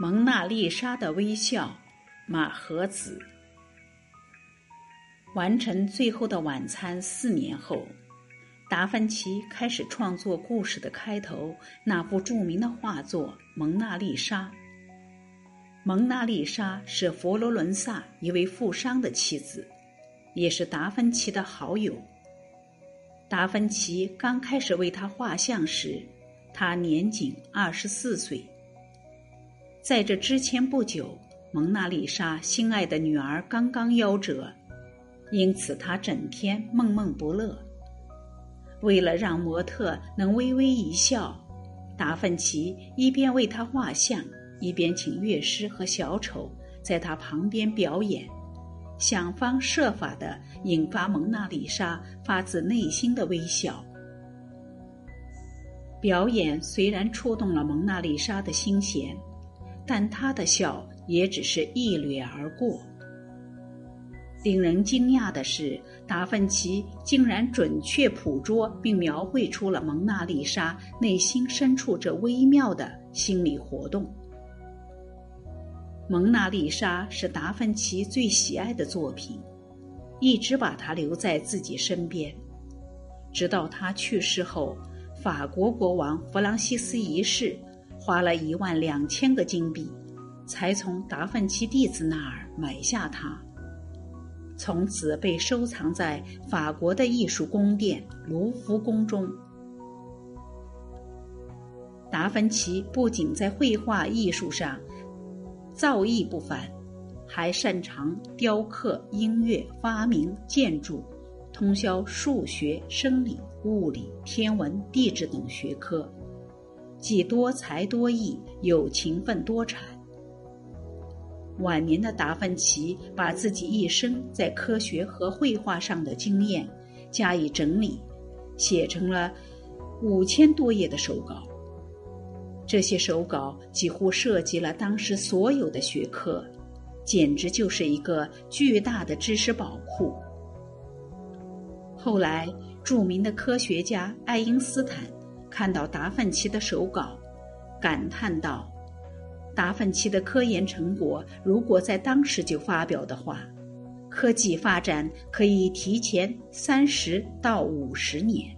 蒙娜丽莎的微笑，马和子。完成《最后的晚餐》四年后，达芬奇开始创作故事的开头那部著名的画作《蒙娜丽莎》。蒙娜丽莎是佛罗伦萨一位富商的妻子，也是达芬奇的好友。达芬奇刚开始为他画像时，他年仅二十四岁。在这之前不久，蒙娜丽莎心爱的女儿刚刚夭折，因此她整天闷闷不乐。为了让模特能微微一笑，达芬奇一边为她画像。一边请乐师和小丑在她旁边表演，想方设法的引发蒙娜丽莎发自内心的微笑。表演虽然触动了蒙娜丽莎的心弦，但他的笑也只是一掠而过。令人惊讶的是，达芬奇竟然准确捕捉并描绘出了蒙娜丽莎内心深处这微妙的心理活动。蒙娜丽莎是达芬奇最喜爱的作品，一直把它留在自己身边，直到他去世后，法国国王弗朗西斯一世花了一万两千个金币，才从达芬奇弟子那儿买下它，从此被收藏在法国的艺术宫殿卢浮宫中。达芬奇不仅在绘画艺术上，造诣不凡，还擅长雕刻、音乐、发明、建筑，通晓数学、生理、物理、天文、地质等学科，既多才多艺，又勤奋多产。晚年的达芬奇把自己一生在科学和绘画上的经验加以整理，写成了五千多页的手稿。这些手稿几乎涉及了当时所有的学科，简直就是一个巨大的知识宝库。后来，著名的科学家爱因斯坦看到达芬奇的手稿，感叹道：“达芬奇的科研成果如果在当时就发表的话，科技发展可以提前三十到五十年。”